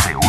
se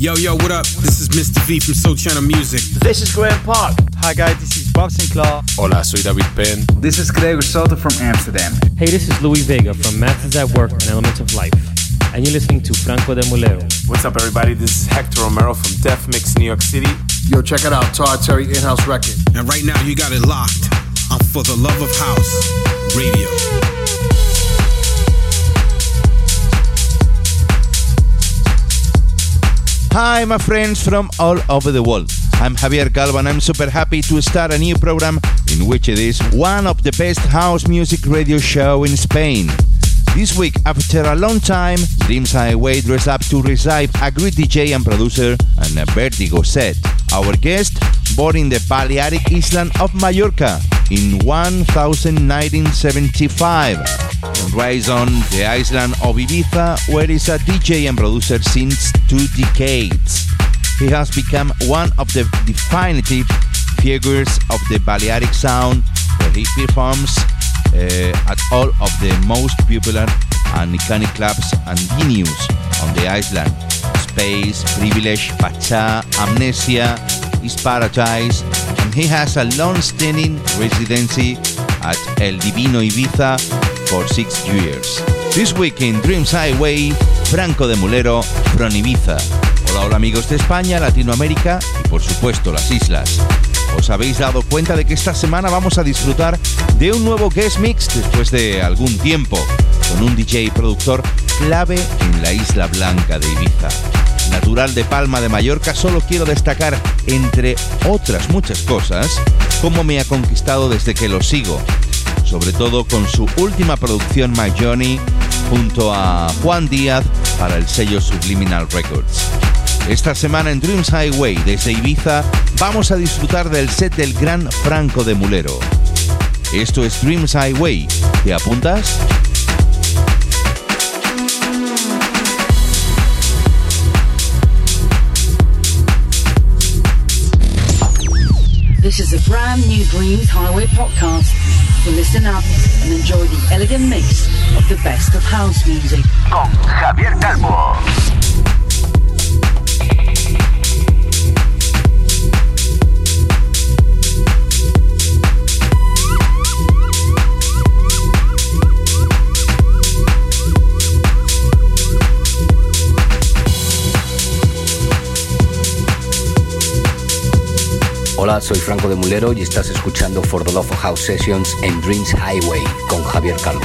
Yo, yo, what up? This is Mr. V from Soul Channel Music. This is Graham Park. Hi guys, this is Bob Sinclair. Hola, soy David Penn. This is Gregor Soto from Amsterdam. Hey, this is Louis Vega from Masters at Work and Elements of Life. And you're listening to Franco de Mulero. What's up, everybody? This is Hector Romero from Def Mix New York City. Yo, check it out, Todd Terry in-house record. And right now, you got it locked on For the Love of House Radio. Hi, my friends from all over the world. I'm Javier Calvo and I'm super happy to start a new program in which it is one of the best house music radio show in Spain. This week, after a long time, Dreams Highway dressed up to receive a great DJ and producer and a Vertigo set. Our guest, born in the Balearic island of Mallorca in 1975 and raised on the island of Ibiza, where he's a DJ and producer since two decades. He has become one of the definitive figures of the Balearic sound, where he performs uh, at all of the most popular and iconic clubs and venues on the island. Space, Privilege, Pacha, Amnesia, East Paradise, and he has a long-standing residency at El Divino Ibiza for six years. This week in Dreams Highway, Franco de Mulero from Ibiza. Hola, hola amigos de España, Latinoamérica y por supuesto las islas. ¿Os habéis dado cuenta de que esta semana vamos a disfrutar de un nuevo guest mix después de algún tiempo con un DJ productor clave en la Isla Blanca de Ibiza? Natural de Palma de Mallorca, solo quiero destacar, entre otras muchas cosas, cómo me ha conquistado desde que lo sigo, sobre todo con su última producción My Johnny junto a Juan Díaz para el sello Subliminal Records. Esta semana en Dreams Highway desde Ibiza vamos a disfrutar del set del gran Franco de Mulero. Esto es Dreams Highway. ¿Te apuntas? This is a brand new Dreams Highway podcast. So listen up and enjoy the elegant mix of the best of house music. Con Javier Calvo. Hola, soy Franco de Mulero y estás escuchando For the Love of House Sessions en Dreams Highway con Javier Calvo.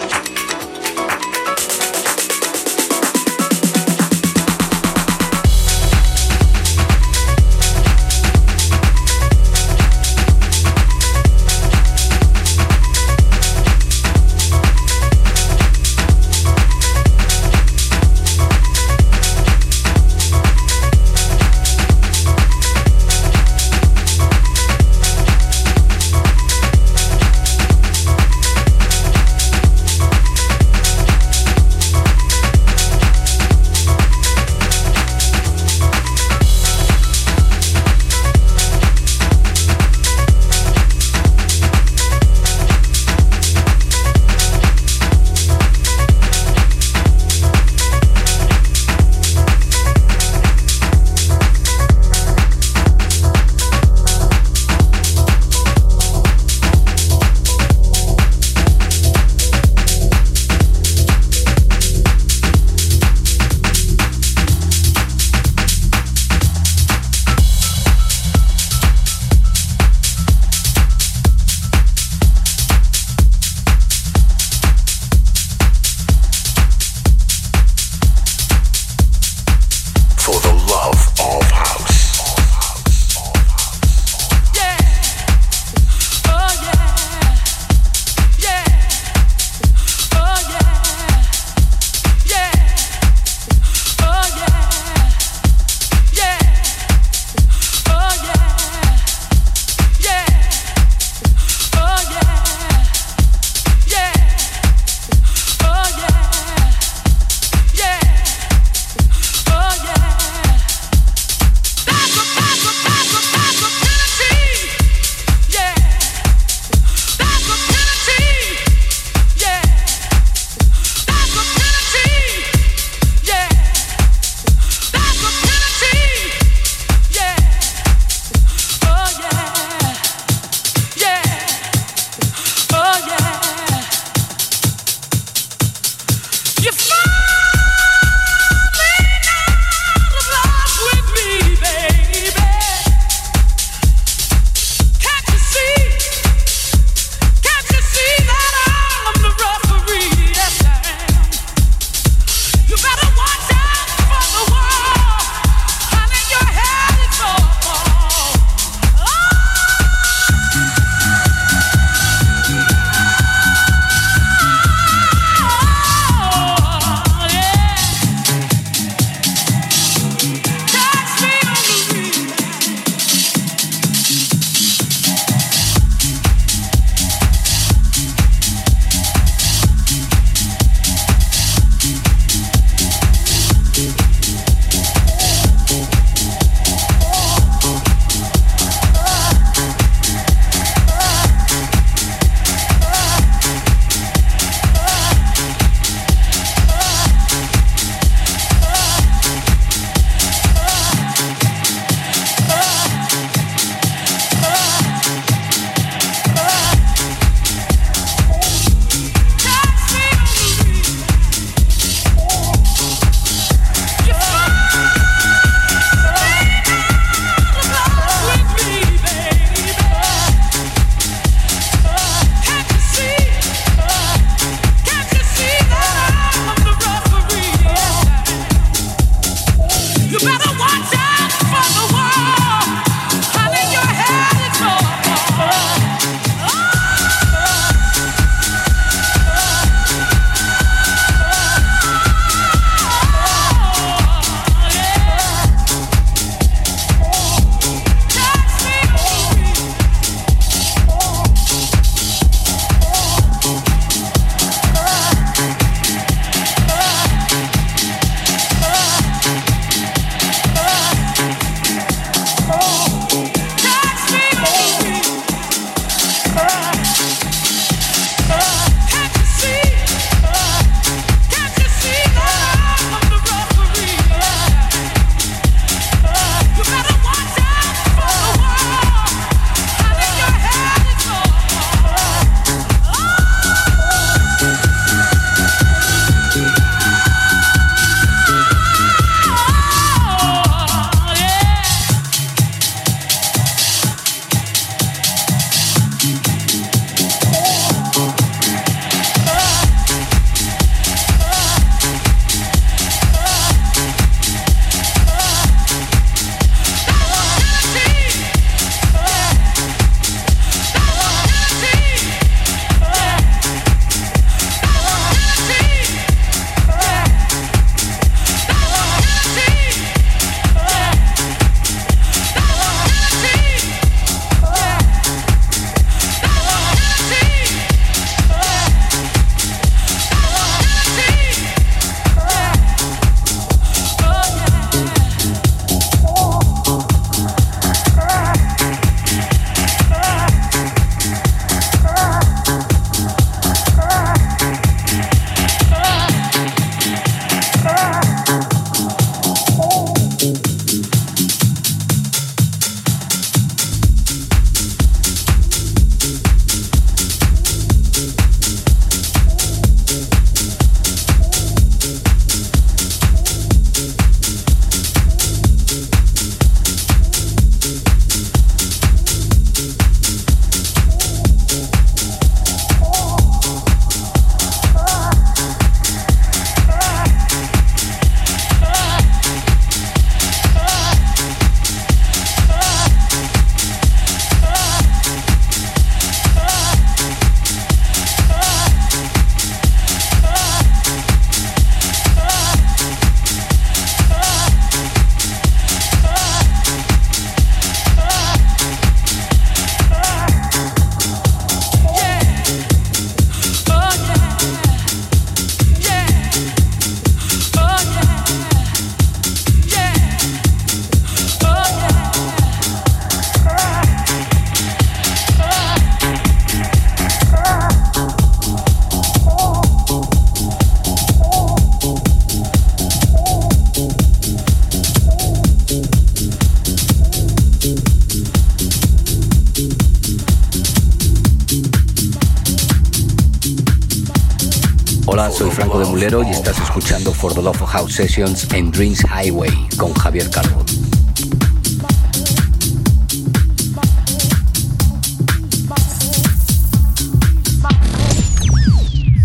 Hola, soy Franco de Mulero y estás escuchando For the Love of House Sessions en Dreams Highway con Javier Calvo.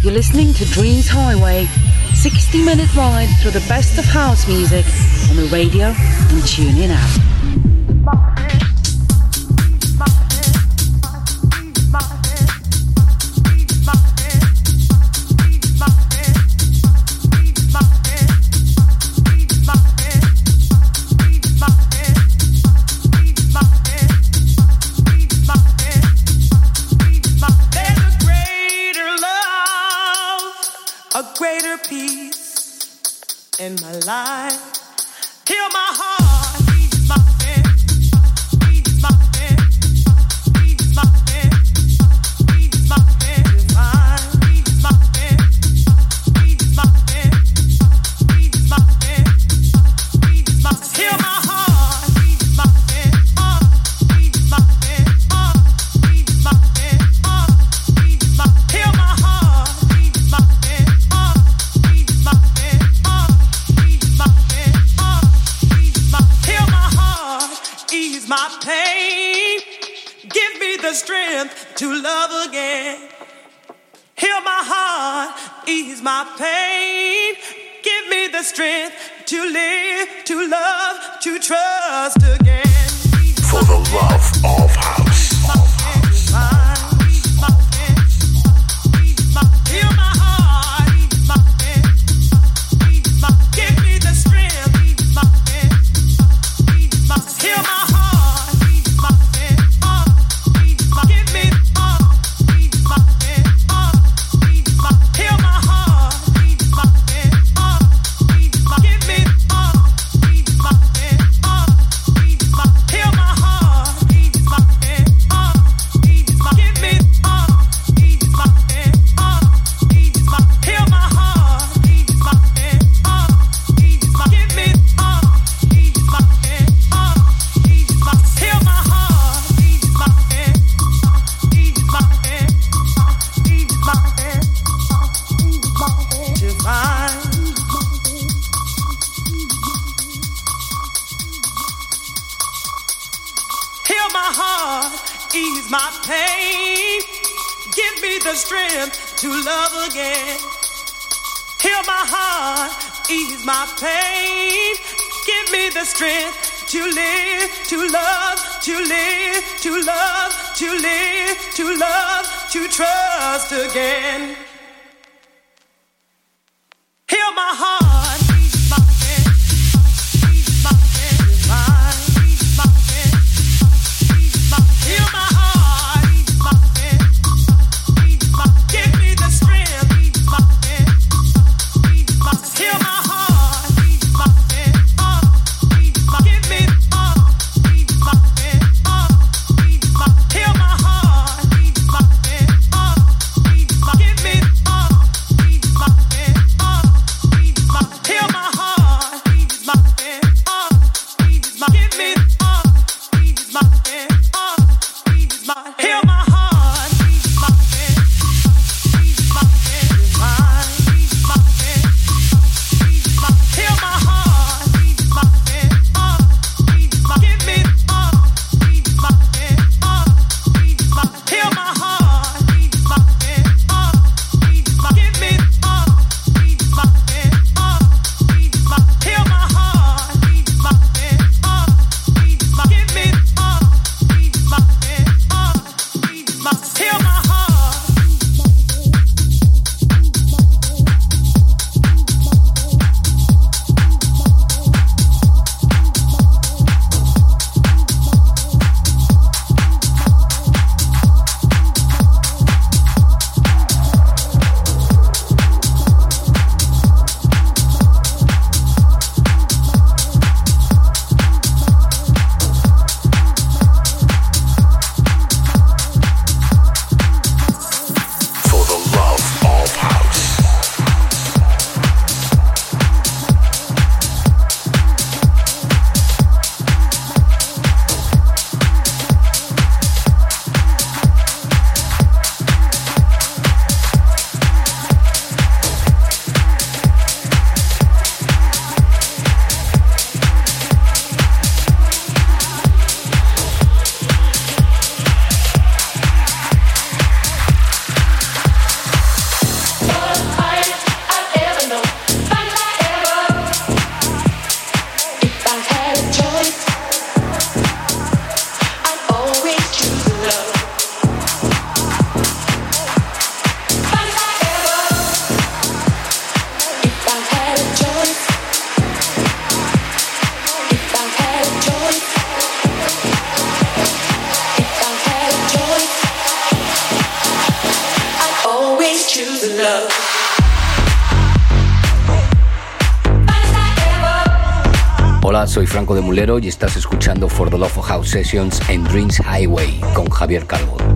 You're listening to Dreams Highway, 60 minute ride through the best of house music on the radio and tune in app. to trust again. soy Franco de Mulero y estás escuchando For the Love of House Sessions en Dreams Highway con Javier Calvo.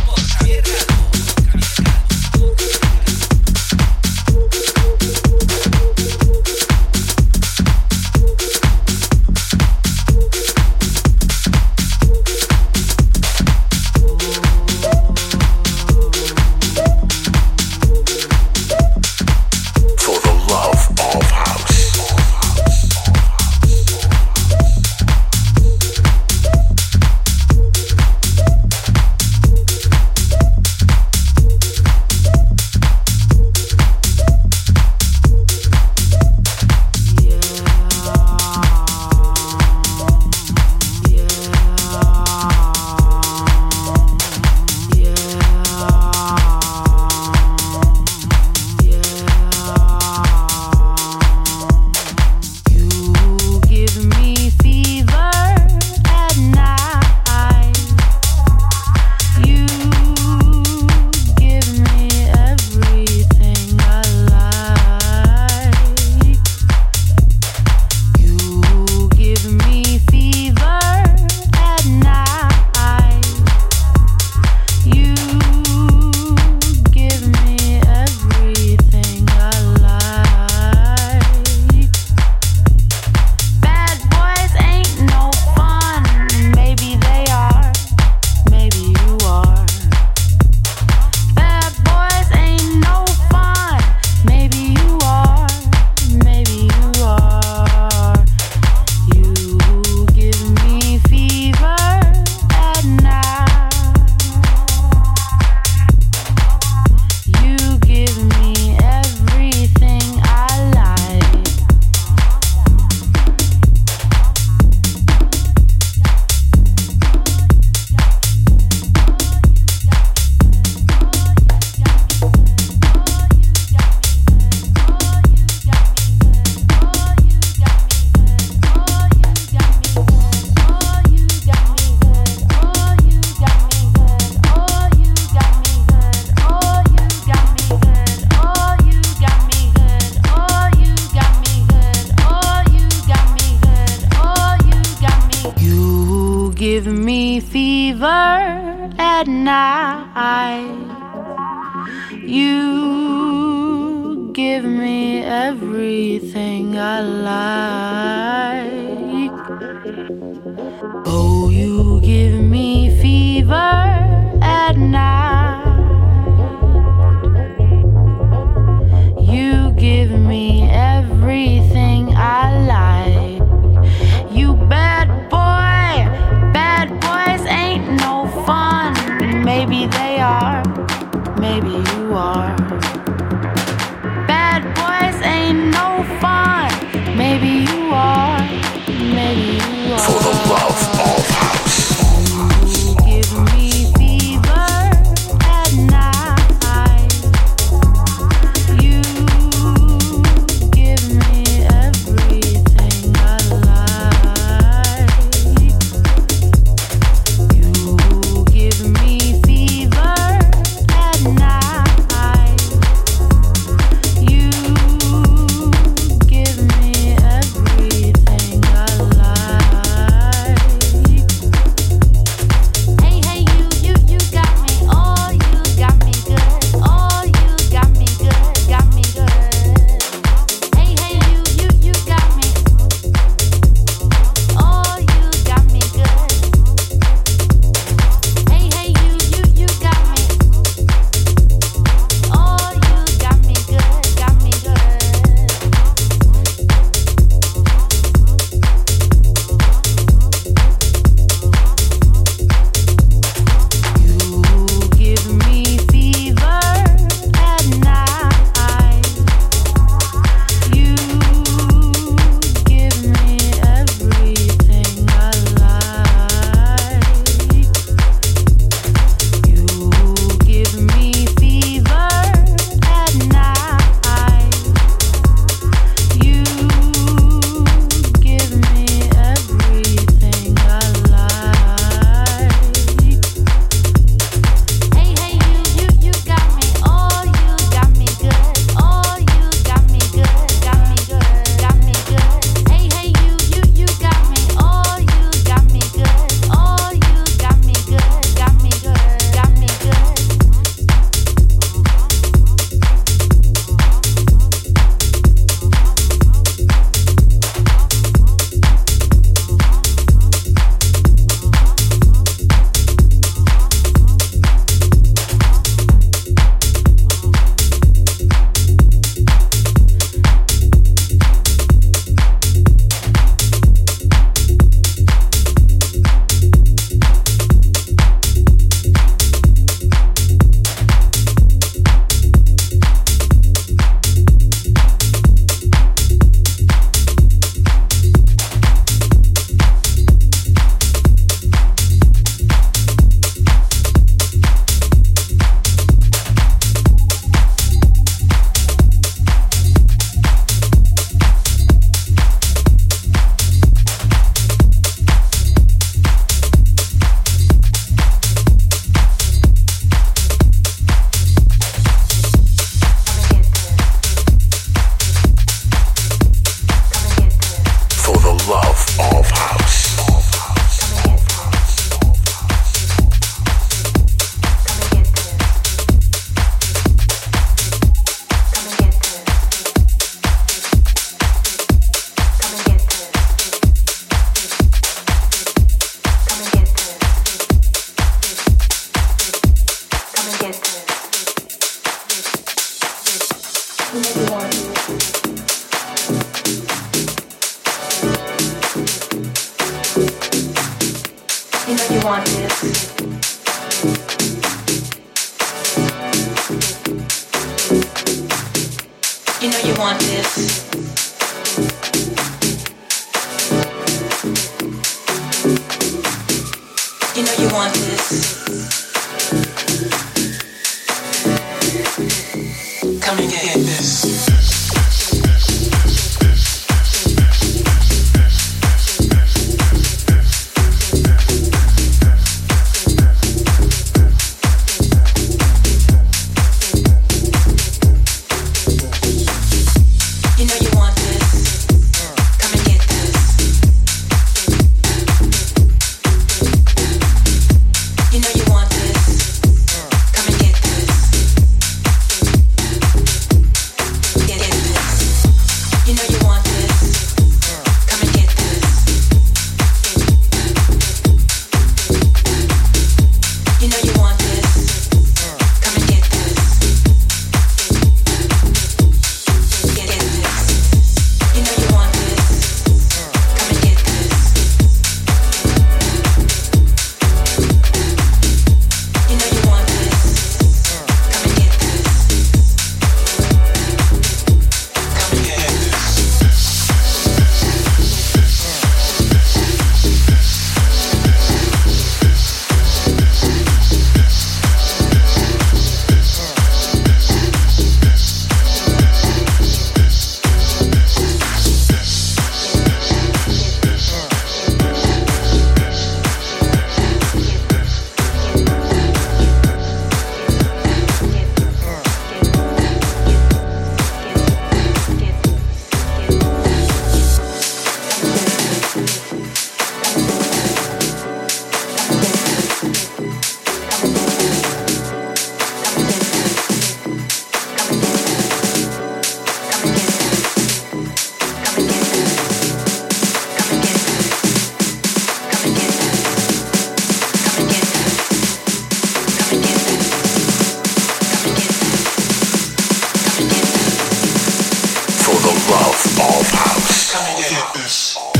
All house. Coming in.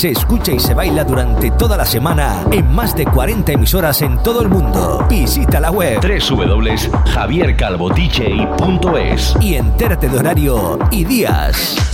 se escucha y se baila durante toda la semana en más de 40 emisoras en todo el mundo. Visita la web www.javiercalvotj.es y entérate de horario y días.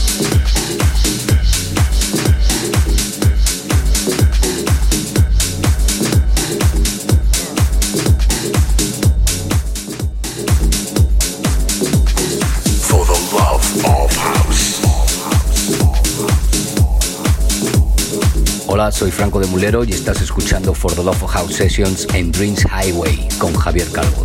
Soy Franco de Mulero y estás escuchando For the Love of House Sessions en Dreams Highway con Javier Calvo.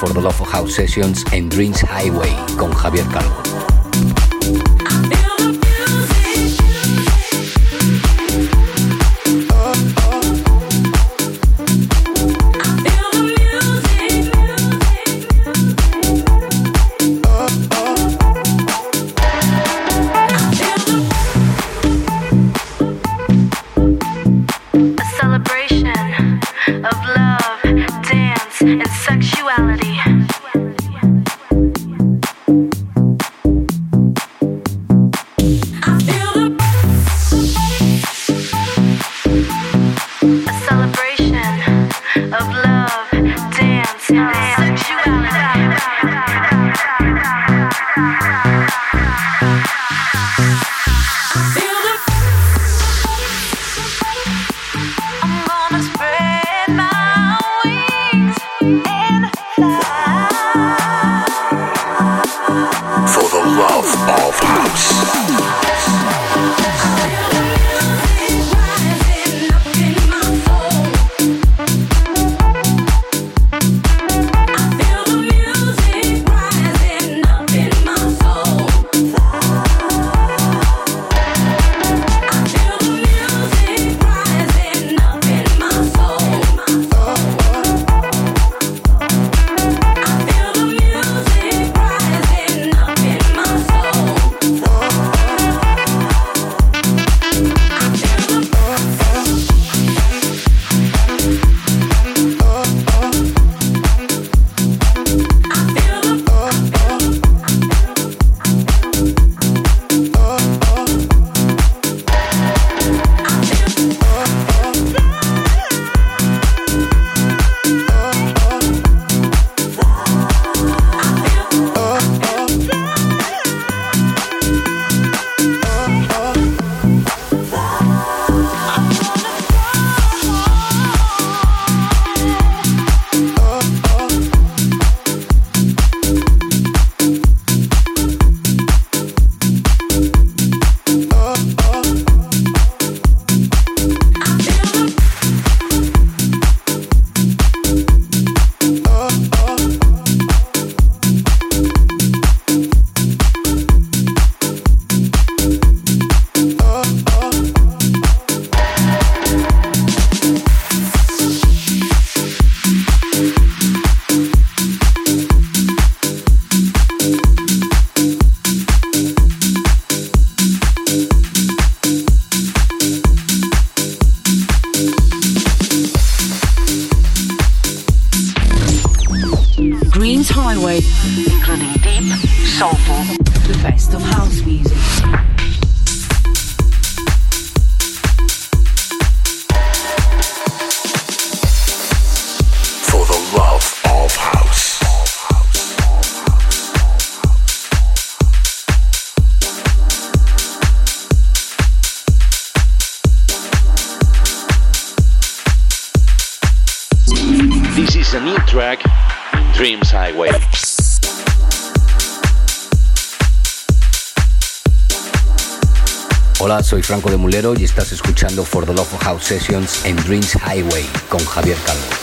for the Love of House Sessions en Dreams Highway con Javier Calvo. Highway. Hola, soy Franco de Mulero y estás escuchando For the Love of House Sessions en Dreams Highway con Javier Calvo.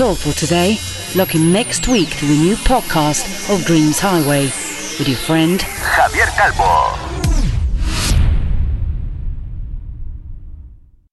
That's all for today. Look in next week to the new podcast of Dreams Highway with your friend Javier Calvo.